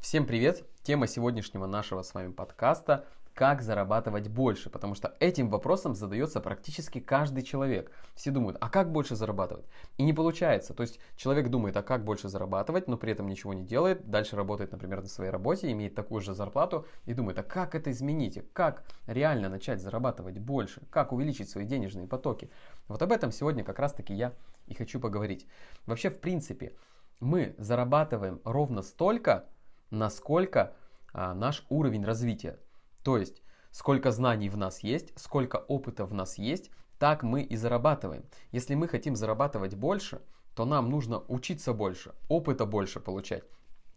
Всем привет! Тема сегодняшнего нашего с вами подкаста как зарабатывать больше, потому что этим вопросом задается практически каждый человек. Все думают, а как больше зарабатывать? И не получается. То есть человек думает, а как больше зарабатывать, но при этом ничего не делает, дальше работает, например, на своей работе, имеет такую же зарплату и думает, а как это изменить? Как реально начать зарабатывать больше? Как увеличить свои денежные потоки? Вот об этом сегодня как раз таки я и хочу поговорить. Вообще, в принципе, мы зарабатываем ровно столько, насколько а, наш уровень развития. То есть, сколько знаний в нас есть, сколько опыта в нас есть, так мы и зарабатываем. Если мы хотим зарабатывать больше, то нам нужно учиться больше, опыта больше получать.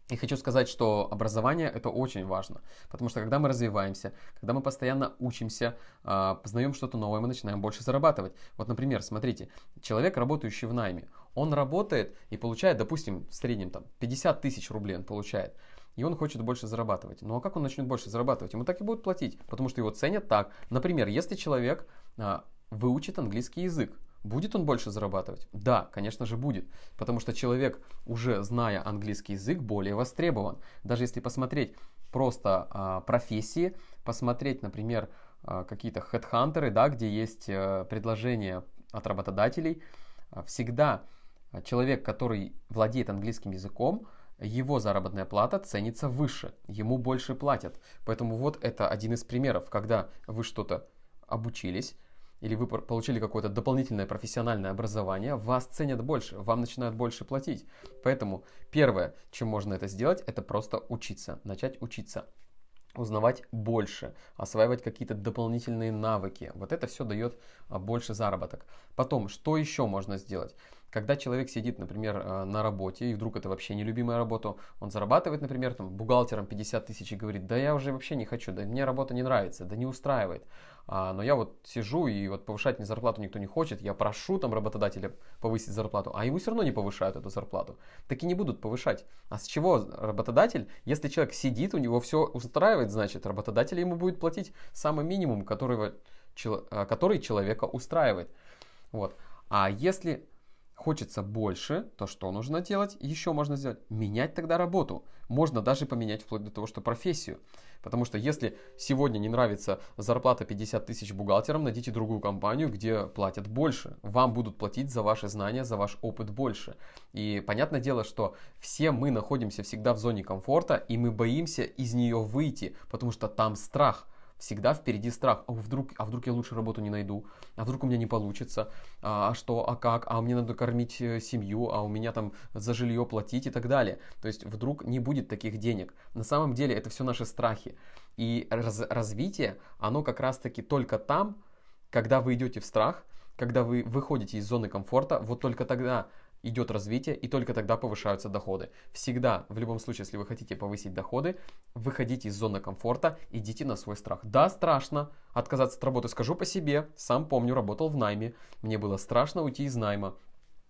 И хочу сказать, что образование это очень важно, потому что когда мы развиваемся, когда мы постоянно учимся, а, познаем что-то новое, мы начинаем больше зарабатывать. Вот, например, смотрите, человек, работающий в найме, он работает и получает, допустим, в среднем там 50 тысяч рублей он получает и он хочет больше зарабатывать. Ну а как он начнет больше зарабатывать? Ему так и будут платить, потому что его ценят так. Например, если человек а, выучит английский язык, Будет он больше зарабатывать? Да, конечно же будет, потому что человек, уже зная английский язык, более востребован. Даже если посмотреть просто а, профессии, посмотреть, например, а, какие-то хедхантеры, да, где есть а, предложения от работодателей, а, всегда человек, который владеет английским языком, его заработная плата ценится выше, ему больше платят. Поэтому вот это один из примеров, когда вы что-то обучились, или вы получили какое-то дополнительное профессиональное образование, вас ценят больше, вам начинают больше платить. Поэтому первое, чем можно это сделать, это просто учиться, начать учиться узнавать больше, осваивать какие-то дополнительные навыки. Вот это все дает а, больше заработок. Потом, что еще можно сделать? Когда человек сидит, например, э, на работе, и вдруг это вообще нелюбимая работа, он зарабатывает, например, там, бухгалтером 50 тысяч и говорит, да я уже вообще не хочу, да мне работа не нравится, да не устраивает. А, но я вот сижу и вот повышать мне зарплату никто не хочет, я прошу там работодателя повысить зарплату, а ему все равно не повышают эту зарплату. Так и не будут повышать. А с чего работодатель, если человек сидит, у него все устраивает, значит, работодатель ему будет платить самый минимум, которого, э, который человека устраивает. Вот. А если хочется больше, то что нужно делать? Еще можно сделать. Менять тогда работу. Можно даже поменять вплоть до того, что профессию. Потому что если сегодня не нравится зарплата 50 тысяч бухгалтерам, найдите другую компанию, где платят больше. Вам будут платить за ваши знания, за ваш опыт больше. И понятное дело, что все мы находимся всегда в зоне комфорта, и мы боимся из нее выйти, потому что там страх всегда впереди страх. А вдруг, а вдруг я лучше работу не найду? А вдруг у меня не получится? А, а что? А как? А мне надо кормить э, семью? А у меня там за жилье платить и так далее. То есть вдруг не будет таких денег. На самом деле это все наши страхи. И раз, развитие, оно как раз таки только там, когда вы идете в страх, когда вы выходите из зоны комфорта, вот только тогда идет развитие, и только тогда повышаются доходы. Всегда, в любом случае, если вы хотите повысить доходы, выходите из зоны комфорта, идите на свой страх. Да, страшно отказаться от работы, скажу по себе, сам помню, работал в найме, мне было страшно уйти из найма,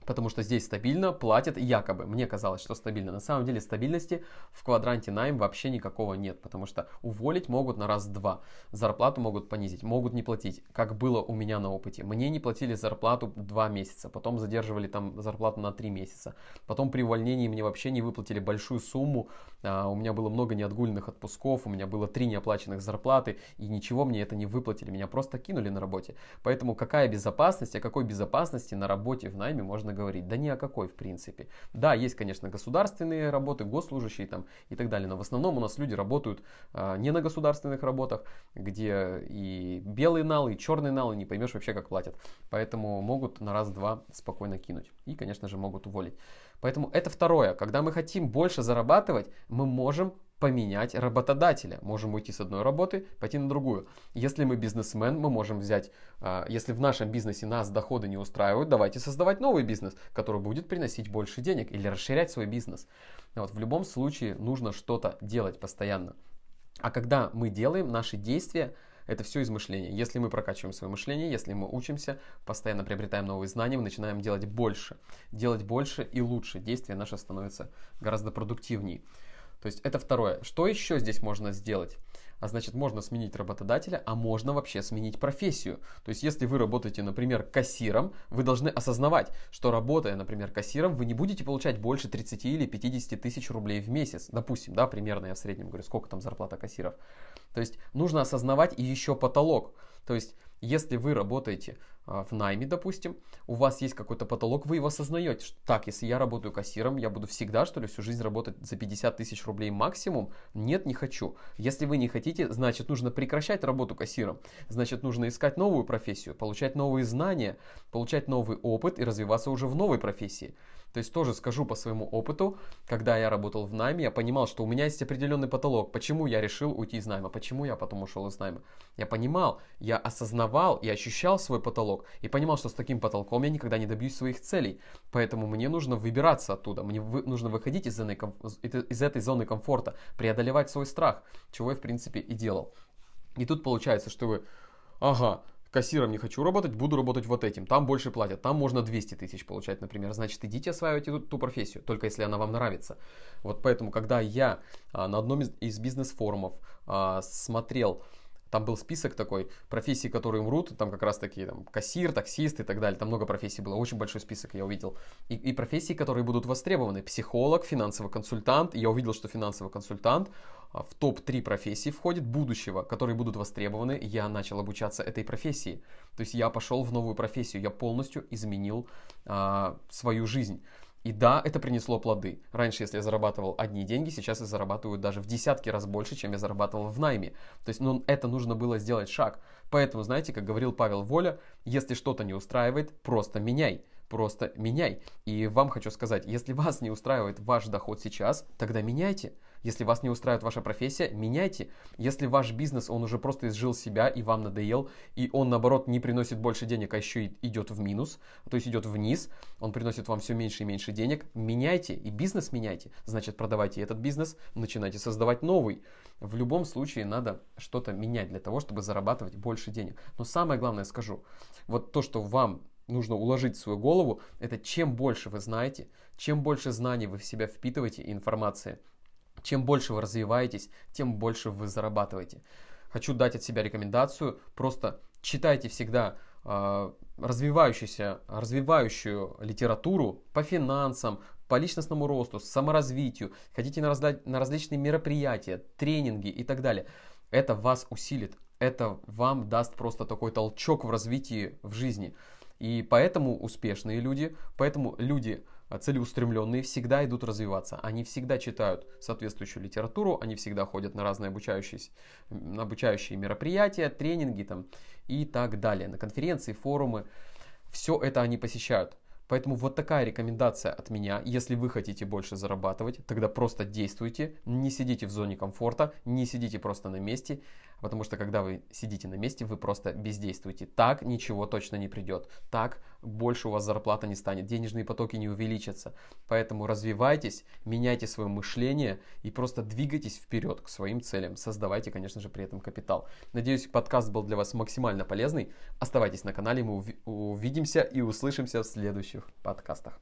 Потому что здесь стабильно платят якобы. Мне казалось, что стабильно. На самом деле стабильности в квадранте найм вообще никакого нет. Потому что уволить могут на раз-два. Зарплату могут понизить, могут не платить. Как было у меня на опыте. Мне не платили зарплату два месяца. Потом задерживали там зарплату на три месяца. Потом при увольнении мне вообще не выплатили большую сумму. А, у меня было много неотгульных отпусков. У меня было три неоплаченных зарплаты. И ничего мне это не выплатили. Меня просто кинули на работе. Поэтому какая безопасность, о какой безопасности на работе в найме можно говорить? Да ни о какой, в принципе. Да, есть, конечно, государственные работы, госслужащие там и так далее, но в основном у нас люди работают а, не на государственных работах, где и белый нал, и черный нал, и не поймешь вообще, как платят. Поэтому могут на раз-два спокойно кинуть. И, конечно же, могут уволить. Поэтому это второе. Когда мы хотим больше зарабатывать, мы можем поменять работодателя. Можем уйти с одной работы, пойти на другую. Если мы бизнесмен, мы можем взять, а, если в нашем бизнесе нас доходы не устраивают, давайте создавать новый бизнес, который будет приносить больше денег или расширять свой бизнес. Вот, в любом случае нужно что-то делать постоянно. А когда мы делаем наши действия, это все из мышления. Если мы прокачиваем свое мышление, если мы учимся, постоянно приобретаем новые знания, мы начинаем делать больше. Делать больше и лучше. Действия наши становятся гораздо продуктивнее. То есть это второе. Что еще здесь можно сделать? А значит, можно сменить работодателя, а можно вообще сменить профессию. То есть, если вы работаете, например, кассиром, вы должны осознавать, что работая, например, кассиром, вы не будете получать больше 30 или 50 тысяч рублей в месяц. Допустим, да, примерно я в среднем говорю, сколько там зарплата кассиров. То есть, нужно осознавать и еще потолок. То есть, если вы работаете а, в найме, допустим, у вас есть какой-то потолок, вы его осознаете, что так, если я работаю кассиром, я буду всегда, что ли, всю жизнь работать за 50 тысяч рублей максимум? Нет, не хочу. Если вы не хотите, значит, нужно прекращать работу кассиром. Значит, нужно искать новую профессию, получать новые знания, получать новый опыт и развиваться уже в новой профессии. То есть тоже скажу по своему опыту, когда я работал в найме, я понимал, что у меня есть определенный потолок. Почему я решил уйти из найма? Почему я потом ушел из найма? Я понимал, я осознавал и ощущал свой потолок. И понимал, что с таким потолком я никогда не добьюсь своих целей. Поэтому мне нужно выбираться оттуда. Мне вы, нужно выходить из, из этой зоны комфорта, преодолевать свой страх, чего я в принципе и делал. И тут получается, что вы, ага, кассиром не хочу работать, буду работать вот этим. Там больше платят, там можно 200 тысяч получать, например. Значит, идите осваивайте ту, ту профессию, только если она вам нравится. Вот поэтому, когда я а, на одном из, из бизнес-форумов а, смотрел там был список такой профессий, которые умрут, там как раз такие там кассир, таксист и так далее, там много профессий было, очень большой список я увидел. И, и профессии, которые будут востребованы, психолог, финансовый консультант, я увидел, что финансовый консультант в топ-3 профессий входит будущего, которые будут востребованы, я начал обучаться этой профессии. То есть я пошел в новую профессию, я полностью изменил а, свою жизнь. И да, это принесло плоды. Раньше, если я зарабатывал одни деньги, сейчас я зарабатываю даже в десятки раз больше, чем я зарабатывал в найме. То есть, ну, это нужно было сделать шаг. Поэтому, знаете, как говорил Павел Воля, если что-то не устраивает, просто меняй просто меняй. И вам хочу сказать, если вас не устраивает ваш доход сейчас, тогда меняйте. Если вас не устраивает ваша профессия, меняйте. Если ваш бизнес, он уже просто изжил себя и вам надоел, и он наоборот не приносит больше денег, а еще и идет в минус, то есть идет вниз, он приносит вам все меньше и меньше денег, меняйте и бизнес меняйте. Значит, продавайте этот бизнес, начинайте создавать новый. В любом случае надо что-то менять для того, чтобы зарабатывать больше денег. Но самое главное скажу, вот то, что вам нужно уложить в свою голову, это чем больше вы знаете, чем больше знаний вы в себя впитываете и информации – чем больше вы развиваетесь, тем больше вы зарабатываете. Хочу дать от себя рекомендацию. Просто читайте всегда э, развивающуюся, развивающую литературу по финансам, по личностному росту, саморазвитию. Хотите на, разда- на различные мероприятия, тренинги и так далее. Это вас усилит. Это вам даст просто такой толчок в развитии в жизни. И поэтому успешные люди, поэтому люди а целеустремленные всегда идут развиваться. Они всегда читают соответствующую литературу, они всегда ходят на разные обучающие, обучающие мероприятия, тренинги там, и так далее, на конференции, форумы. Все это они посещают. Поэтому вот такая рекомендация от меня. Если вы хотите больше зарабатывать, тогда просто действуйте, не сидите в зоне комфорта, не сидите просто на месте, потому что когда вы сидите на месте, вы просто бездействуете. Так ничего точно не придет. Так больше у вас зарплата не станет, денежные потоки не увеличатся. Поэтому развивайтесь, меняйте свое мышление и просто двигайтесь вперед к своим целям. Создавайте, конечно же, при этом капитал. Надеюсь, подкаст был для вас максимально полезный. Оставайтесь на канале, мы увидимся и услышимся в следующих подкастах.